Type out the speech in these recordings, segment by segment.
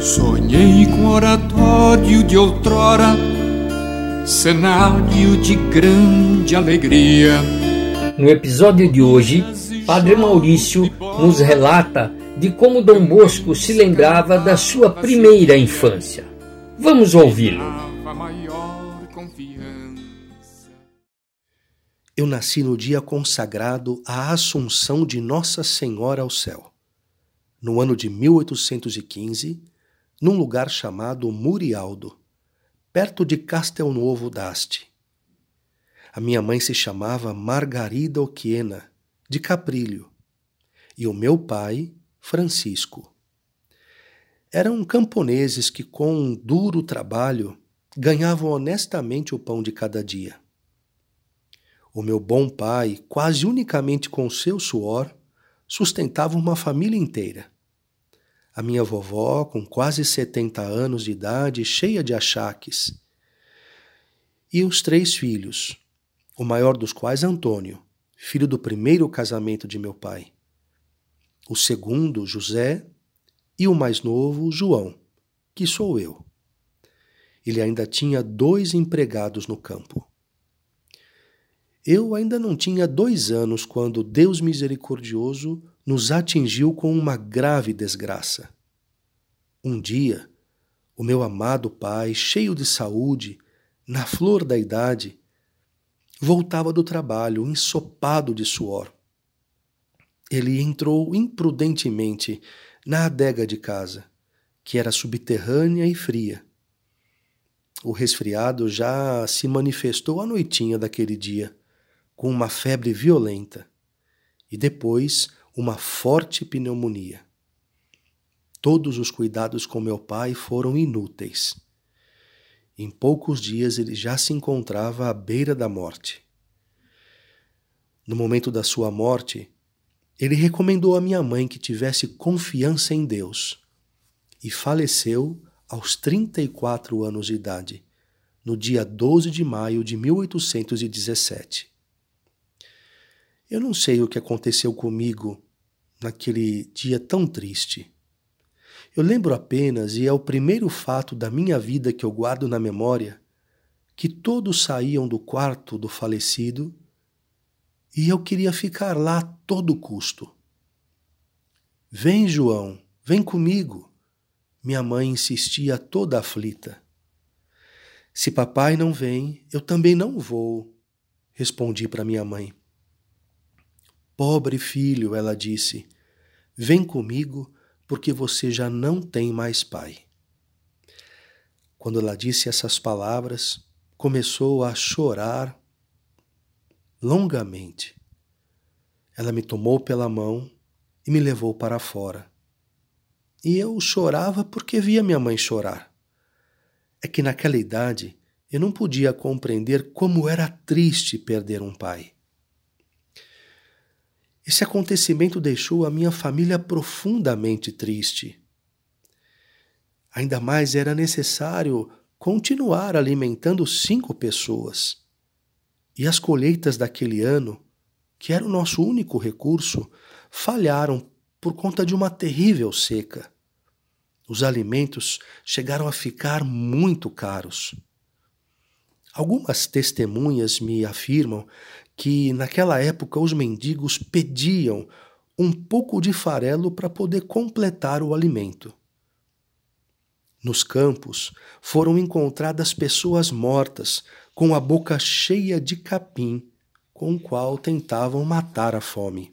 Sonhei com oratório de outrora, cenário de grande alegria. No episódio de hoje, Padre Maurício nos relata de como Dom Bosco se lembrava da sua primeira infância. Vamos ouvi-lo. Eu nasci no dia consagrado à Assunção de Nossa Senhora ao céu, no ano de 1815, num lugar chamado Murialdo, perto de Castelnuovo d'Asti. A minha mãe se chamava Margarida Oquiena, de Caprilho, e o meu pai, Francisco. Eram camponeses que, com um duro trabalho, ganhavam honestamente o pão de cada dia. O meu bom pai, quase unicamente com seu suor, sustentava uma família inteira. A minha vovó, com quase 70 anos de idade, cheia de achaques. E os três filhos, o maior dos quais Antônio, filho do primeiro casamento de meu pai. O segundo, José, e o mais novo, João, que sou eu. Ele ainda tinha dois empregados no campo. Eu ainda não tinha dois anos quando Deus misericordioso nos atingiu com uma grave desgraça. Um dia, o meu amado pai, cheio de saúde, na flor da idade, voltava do trabalho ensopado de suor. Ele entrou imprudentemente na adega de casa, que era subterrânea e fria. O resfriado já se manifestou à noitinha daquele dia, com uma febre violenta, e depois uma forte pneumonia. Todos os cuidados com meu pai foram inúteis. Em poucos dias ele já se encontrava à beira da morte. No momento da sua morte, ele recomendou à minha mãe que tivesse confiança em Deus e faleceu aos 34 anos de idade, no dia 12 de maio de 1817. Eu não sei o que aconteceu comigo naquele dia tão triste. Eu lembro apenas, e é o primeiro fato da minha vida que eu guardo na memória, que todos saíam do quarto do falecido e eu queria ficar lá a todo custo. Vem, João, vem comigo. Minha mãe insistia toda aflita. Se papai não vem, eu também não vou, respondi para minha mãe. Pobre filho, ela disse, vem comigo porque você já não tem mais pai. Quando ela disse essas palavras, começou a chorar longamente. Ela me tomou pela mão e me levou para fora. E eu chorava porque via minha mãe chorar. É que naquela idade eu não podia compreender como era triste perder um pai. Esse acontecimento deixou a minha família profundamente triste. Ainda mais era necessário continuar alimentando cinco pessoas. E as colheitas daquele ano, que era o nosso único recurso, falharam por conta de uma terrível seca. Os alimentos chegaram a ficar muito caros. Algumas testemunhas me afirmam que naquela época os mendigos pediam um pouco de farelo para poder completar o alimento. Nos campos foram encontradas pessoas mortas com a boca cheia de capim, com o qual tentavam matar a fome.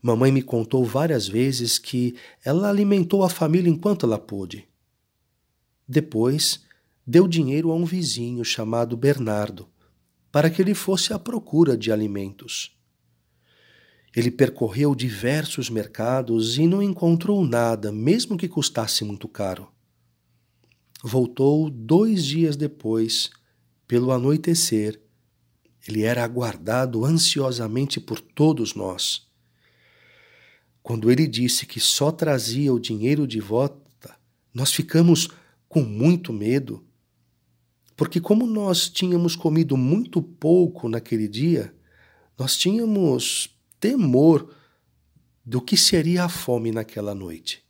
Mamãe me contou várias vezes que ela alimentou a família enquanto ela pôde. Depois, deu dinheiro a um vizinho chamado Bernardo para que ele fosse à procura de alimentos. Ele percorreu diversos mercados e não encontrou nada, mesmo que custasse muito caro. Voltou dois dias depois, pelo anoitecer. Ele era aguardado ansiosamente por todos nós. Quando ele disse que só trazia o dinheiro de volta, nós ficamos com muito medo porque, como nós tínhamos comido muito pouco naquele dia, nós tínhamos temor do que seria a fome naquela noite.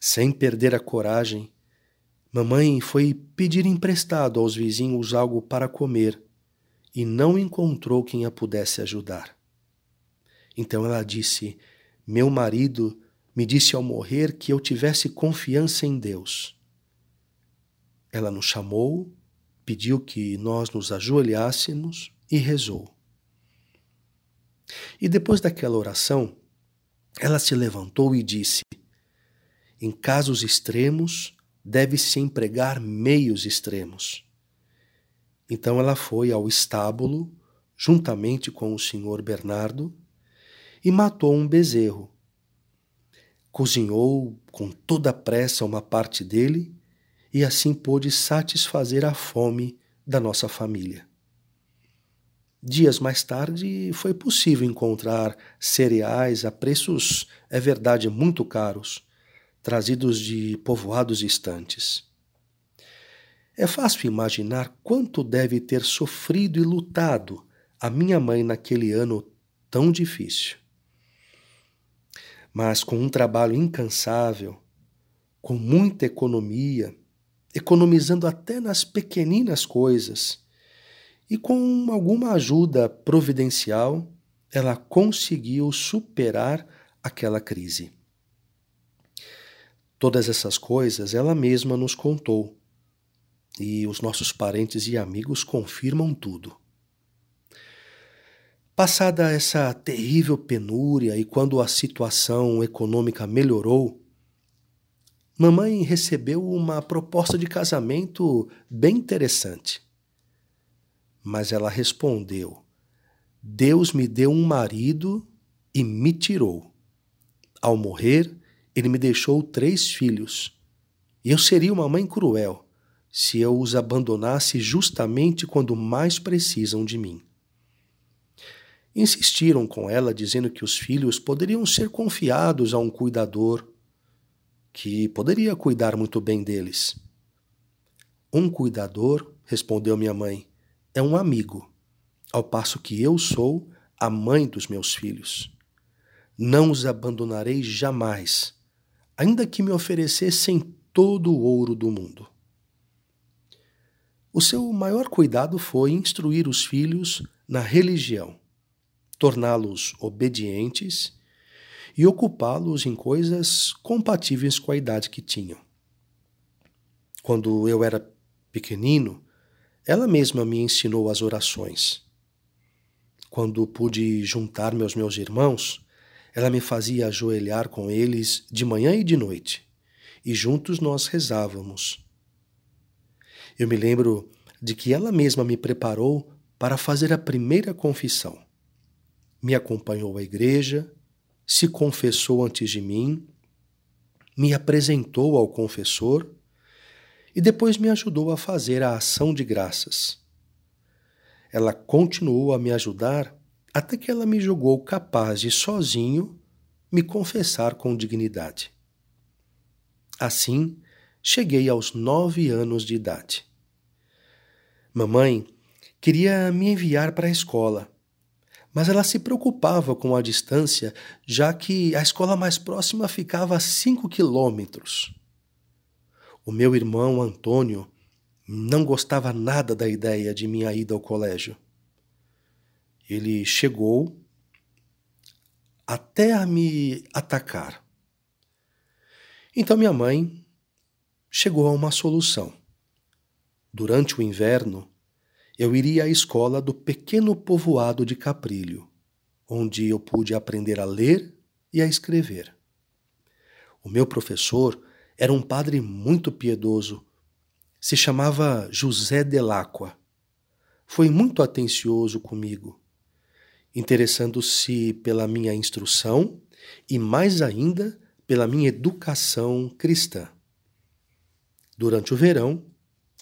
Sem perder a coragem, mamãe foi pedir emprestado aos vizinhos algo para comer e não encontrou quem a pudesse ajudar. Então ela disse: Meu marido me disse ao morrer que eu tivesse confiança em Deus. Ela nos chamou, pediu que nós nos ajoelhássemos e rezou. E depois daquela oração, ela se levantou e disse: Em casos extremos, deve-se empregar meios extremos. Então ela foi ao estábulo, juntamente com o senhor Bernardo, e matou um bezerro. Cozinhou com toda a pressa uma parte dele e assim pôde satisfazer a fome da nossa família. Dias mais tarde, foi possível encontrar cereais a preços, é verdade, muito caros, trazidos de povoados distantes. É fácil imaginar quanto deve ter sofrido e lutado a minha mãe naquele ano tão difícil. Mas com um trabalho incansável, com muita economia, economizando até nas pequeninas coisas. E com alguma ajuda providencial, ela conseguiu superar aquela crise. Todas essas coisas ela mesma nos contou, e os nossos parentes e amigos confirmam tudo. Passada essa terrível penúria e quando a situação econômica melhorou, mamãe recebeu uma proposta de casamento bem interessante. Mas ela respondeu: Deus me deu um marido e me tirou. Ao morrer, ele me deixou três filhos. Eu seria uma mãe cruel se eu os abandonasse justamente quando mais precisam de mim. Insistiram com ela, dizendo que os filhos poderiam ser confiados a um cuidador que poderia cuidar muito bem deles. Um cuidador, respondeu minha mãe, é um amigo, ao passo que eu sou a mãe dos meus filhos. Não os abandonarei jamais, ainda que me oferecessem todo o ouro do mundo. O seu maior cuidado foi instruir os filhos na religião, torná-los obedientes e ocupá-los em coisas compatíveis com a idade que tinham. Quando eu era pequenino, ela mesma me ensinou as orações. Quando pude juntar-me aos meus irmãos, ela me fazia ajoelhar com eles de manhã e de noite, e juntos nós rezávamos. Eu me lembro de que ela mesma me preparou para fazer a primeira confissão. Me acompanhou à igreja, se confessou antes de mim, me apresentou ao confessor e depois me ajudou a fazer a ação de graças. Ela continuou a me ajudar até que ela me julgou capaz de sozinho me confessar com dignidade. Assim, cheguei aos nove anos de idade. Mamãe queria me enviar para a escola, mas ela se preocupava com a distância, já que a escola mais próxima ficava a cinco quilômetros. O meu irmão Antônio não gostava nada da ideia de minha ida ao colégio. Ele chegou até a me atacar. Então minha mãe chegou a uma solução. Durante o inverno, eu iria à escola do pequeno povoado de Caprilho, onde eu pude aprender a ler e a escrever. O meu professor era um padre muito piedoso. Se chamava José Delacqua. Foi muito atencioso comigo, interessando-se pela minha instrução e, mais ainda, pela minha educação cristã. Durante o verão,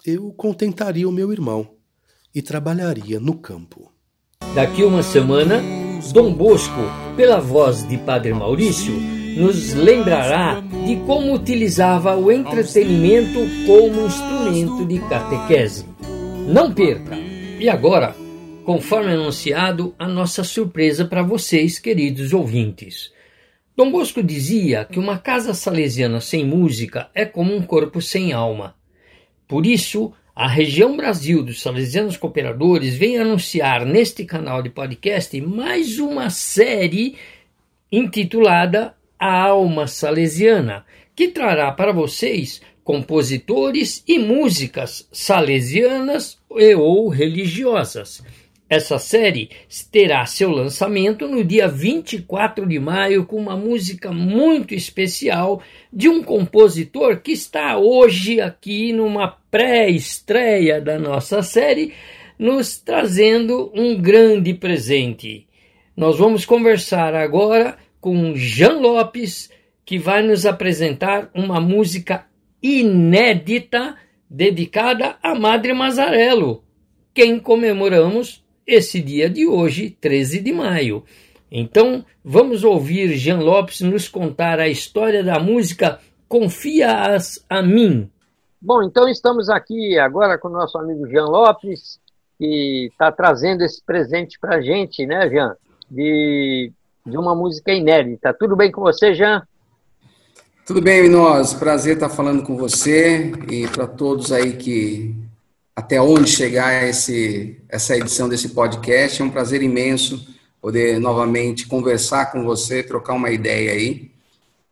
eu contentaria o meu irmão e trabalharia no campo. Daqui uma semana, Dom Bosco, pela voz de Padre Maurício, nos lembrará de como utilizava o entretenimento como instrumento de catequese. Não perca! E agora, conforme anunciado, a nossa surpresa para vocês, queridos ouvintes. Dom Bosco dizia que uma casa salesiana sem música é como um corpo sem alma. Por isso, a região Brasil dos Salesianos Cooperadores vem anunciar neste canal de podcast mais uma série intitulada A Alma Salesiana, que trará para vocês compositores e músicas salesianas e ou religiosas essa série terá seu lançamento no dia 24 de maio com uma música muito especial de um compositor que está hoje aqui numa pré-estreia da nossa série, nos trazendo um grande presente. Nós vamos conversar agora com Jean Lopes, que vai nos apresentar uma música inédita dedicada à Madre Mazarello, quem comemoramos esse dia de hoje, 13 de maio. Então, vamos ouvir Jean Lopes nos contar a história da música Confia-as a mim. Bom, então estamos aqui agora com o nosso amigo Jean Lopes, que está trazendo esse presente para a gente, né, Jean? De, de uma música inédita. Tudo bem com você, Jean? Tudo bem, nós. Prazer estar falando com você e para todos aí que até onde chegar esse, essa edição desse podcast. É um prazer imenso poder novamente conversar com você, trocar uma ideia aí.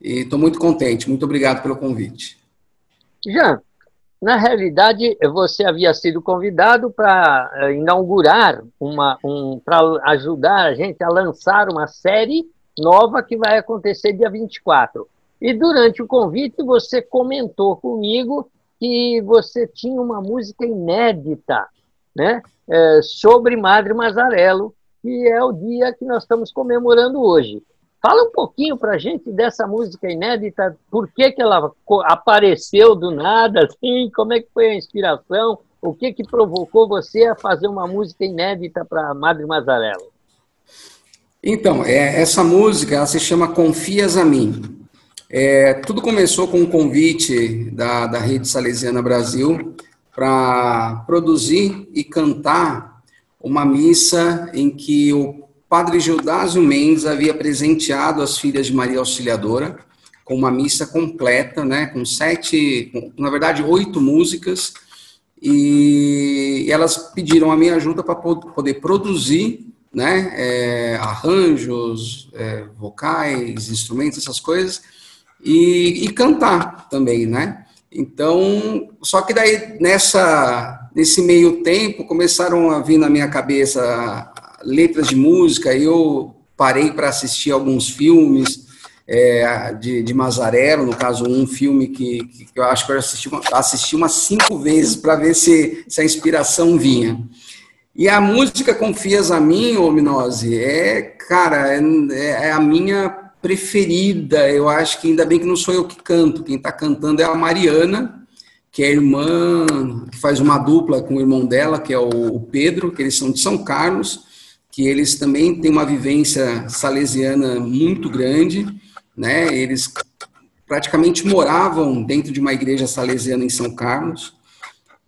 E estou muito contente. Muito obrigado pelo convite. Jean, na realidade, você havia sido convidado para eh, inaugurar uma, um, para ajudar a gente a lançar uma série nova que vai acontecer dia 24. E durante o convite, você comentou comigo que você tinha uma música inédita, né? É, sobre Madre Mazarello, que é o dia que nós estamos comemorando hoje. Fala um pouquinho para a gente dessa música inédita, por que, que ela apareceu do nada, assim, como é que foi a inspiração, o que, que provocou você a fazer uma música inédita para Madre Mazarello? Então, é, essa música ela se chama Confias a Mim. É, tudo começou com um convite da, da Rede Salesiana Brasil para produzir e cantar uma missa em que o padre Gildásio Mendes havia presenteado as filhas de Maria Auxiliadora com uma missa completa, né, com sete, com, na verdade, oito músicas, e elas pediram a minha ajuda para poder produzir né, é, arranjos, é, vocais, instrumentos, essas coisas, e, e cantar também, né? Então, só que daí nessa nesse meio tempo começaram a vir na minha cabeça letras de música, eu parei para assistir alguns filmes é, de, de Mazarello, no caso um filme que, que eu acho que eu assisti, assisti umas cinco vezes para ver se, se a inspiração vinha. E a música Confias a mim, Ominose, é, cara, é, é a minha preferida, eu acho que ainda bem que não sou eu que canto, quem está cantando é a Mariana, que é irmã, que faz uma dupla com o irmão dela, que é o Pedro, que eles são de São Carlos, que eles também têm uma vivência salesiana muito grande, né? Eles praticamente moravam dentro de uma igreja salesiana em São Carlos,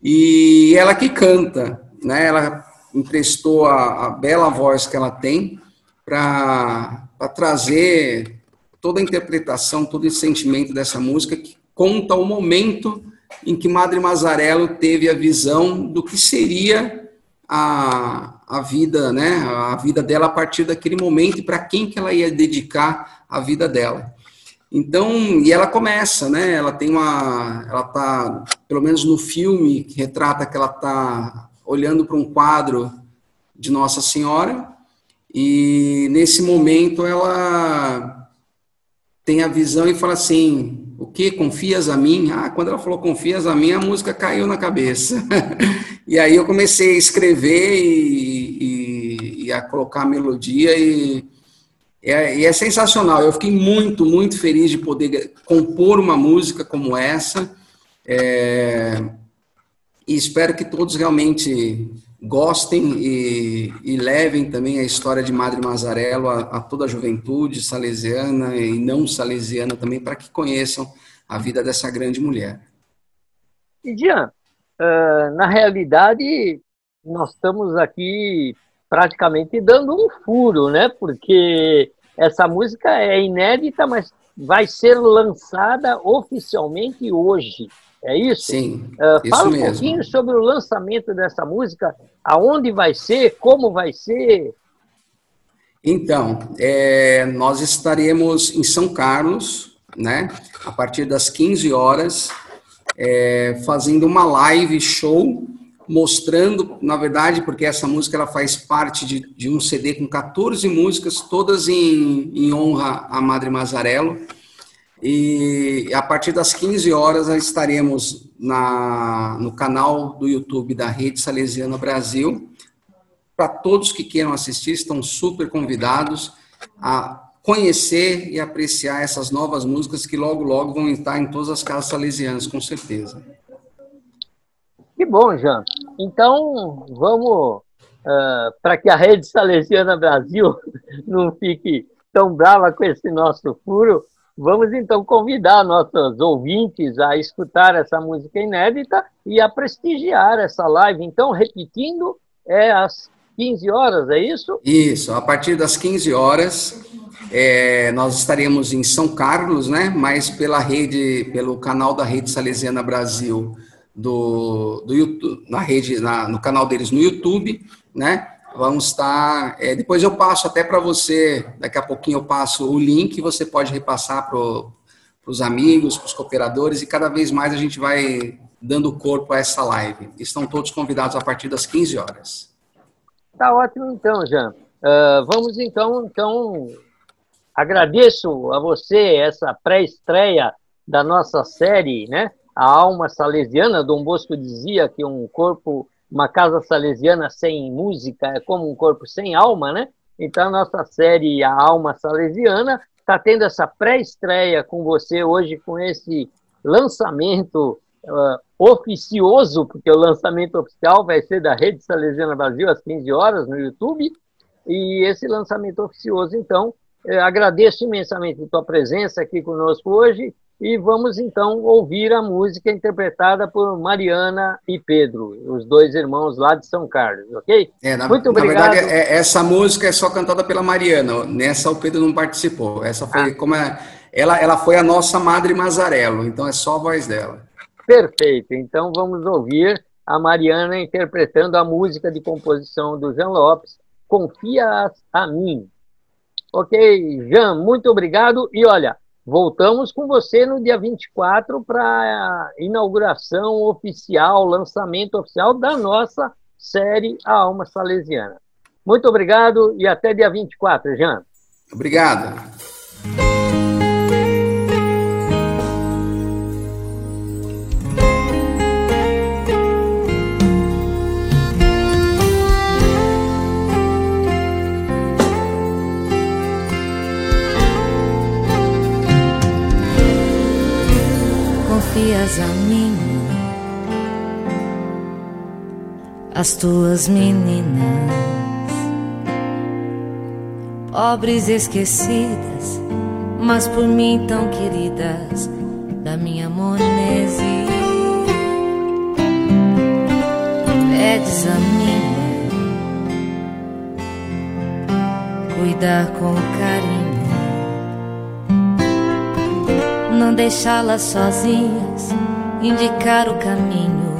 e ela que canta, né? Ela emprestou a, a bela voz que ela tem para para trazer toda a interpretação, todo esse sentimento dessa música que conta o momento em que Madre Mazarello teve a visão do que seria a, a vida, né, a vida dela a partir daquele momento e para quem que ela ia dedicar a vida dela. Então, e ela começa, né? Ela tem uma, ela tá, pelo menos no filme que retrata que ela tá olhando para um quadro de Nossa Senhora e nesse momento ela tem a visão e fala assim: o que? Confias a mim? Ah, quando ela falou confias a mim, a música caiu na cabeça. e aí eu comecei a escrever e, e, e a colocar a melodia e é, e é sensacional. Eu fiquei muito, muito feliz de poder compor uma música como essa. É, e espero que todos realmente gostem e, e, levem também a história de Madre Mazarello a, a toda a juventude salesiana e não salesiana também, para que conheçam a vida dessa grande mulher. E Jean, uh, na realidade, nós estamos aqui praticamente dando um furo, né? Porque essa música é inédita, mas vai ser lançada oficialmente hoje. É isso? Sim. Uh, isso fala um mesmo. pouquinho sobre o lançamento dessa música, aonde vai ser, como vai ser. Então, é, nós estaremos em São Carlos, né? A partir das 15 horas, é, fazendo uma live show mostrando, na verdade, porque essa música ela faz parte de, de um CD com 14 músicas, todas em, em honra à Madre Mazarello. E a partir das 15 horas estaremos na, no canal do YouTube da Rede Salesiana Brasil. Para todos que queiram assistir, estão super convidados a conhecer e apreciar essas novas músicas que logo, logo vão estar em todas as casas salesianas, com certeza. Que bom, Jean. Então, vamos, uh, para que a Rede Salesiana Brasil não fique tão brava com esse nosso furo, vamos então convidar nossos ouvintes a escutar essa música inédita e a prestigiar essa live. Então, repetindo, é às 15 horas, é isso? Isso, a partir das 15 horas, é, nós estaremos em São Carlos, né? Mas pela rede, pelo canal da Rede Salesiana Brasil do, do YouTube, na rede, na, no canal deles no YouTube, né? Vamos estar. É, depois eu passo até para você, daqui a pouquinho eu passo o link, você pode repassar para os amigos, para os cooperadores, e cada vez mais a gente vai dando corpo a essa live. Estão todos convidados a partir das 15 horas. Tá ótimo então, Jean. Uh, vamos então, então, agradeço a você essa pré-estreia da nossa série, né? a alma salesiana, Dom Bosco dizia que um corpo, uma casa salesiana sem música é como um corpo sem alma, né? Então, a nossa série A Alma Salesiana está tendo essa pré-estreia com você hoje, com esse lançamento uh, oficioso, porque o lançamento oficial vai ser da Rede Salesiana Brasil às 15 horas no YouTube. E esse lançamento oficioso, então, agradeço imensamente a tua presença aqui conosco hoje e vamos então ouvir a música interpretada por Mariana e Pedro, os dois irmãos lá de São Carlos, ok? É, na, Muito obrigado. Na verdade, é, essa música é só cantada pela Mariana, nessa o Pedro não participou. Essa foi ah. como é, ela, ela foi a nossa Madre Mazarello, então é só a voz dela. Perfeito, então vamos ouvir a Mariana interpretando a música de composição do Jean Lopes, Confia a mim. Ok, Jean, muito obrigado e olha, Voltamos com você no dia 24 para a inauguração oficial, lançamento oficial da nossa série A Alma Salesiana. Muito obrigado e até dia 24, Jean. Obrigado. Confias a mim, as tuas meninas, pobres esquecidas, mas por mim tão queridas, da minha monese. Pedes a mim cuidar com carinho não deixá-las sozinhas, indicar o caminho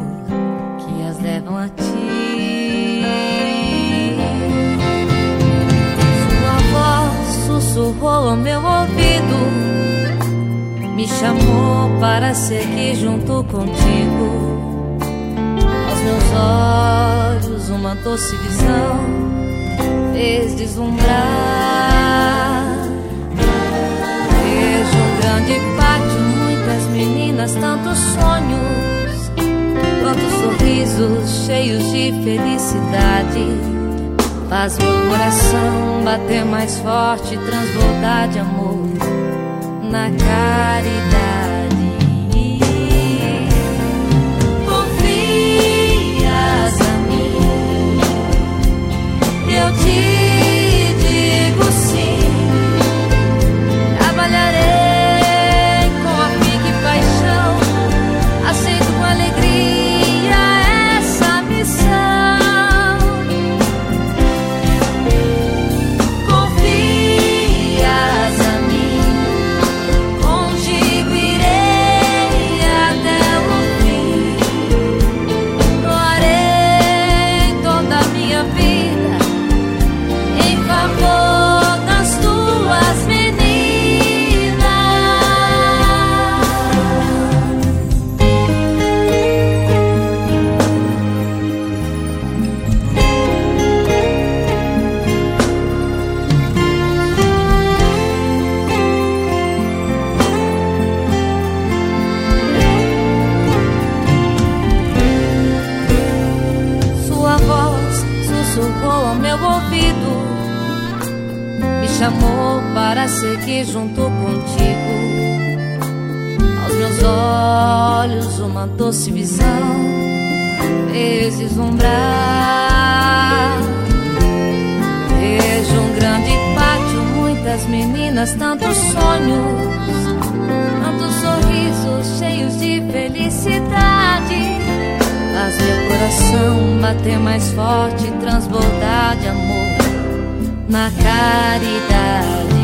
que as levam a ti. Sua voz sussurrou ao meu ouvido, me chamou para seguir junto contigo. Aos meus olhos, uma doce visão fez deslumbrar grande pátio, muitas meninas, tantos sonhos, quantos sorrisos cheios de felicidade. Faz meu coração bater mais forte, transbordar de amor na caridade. Doce visão fez deslumbrar. Vejo um grande pátio, muitas meninas, tantos sonhos, tantos sorrisos cheios de felicidade. Faz meu coração bater mais forte, transbordar de amor na caridade.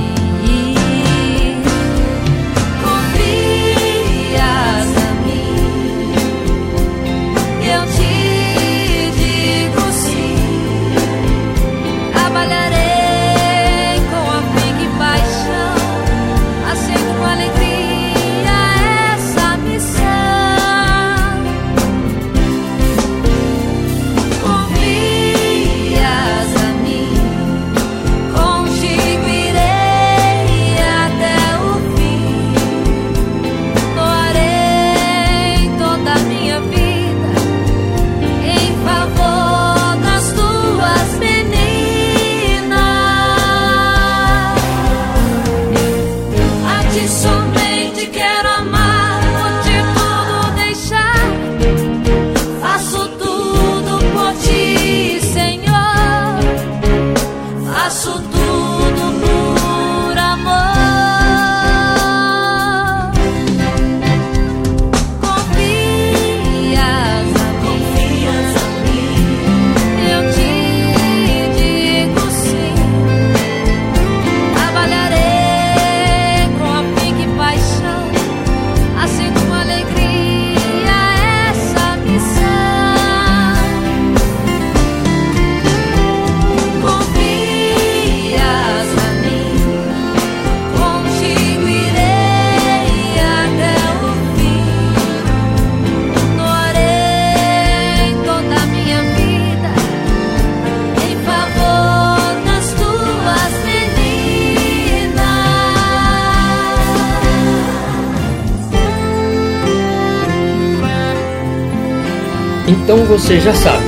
Você já sabe.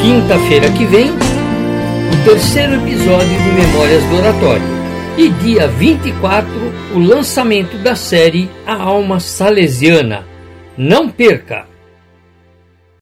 Quinta-feira que vem, o terceiro episódio de Memórias do Oratório. E dia 24, o lançamento da série A Alma Salesiana. Não perca!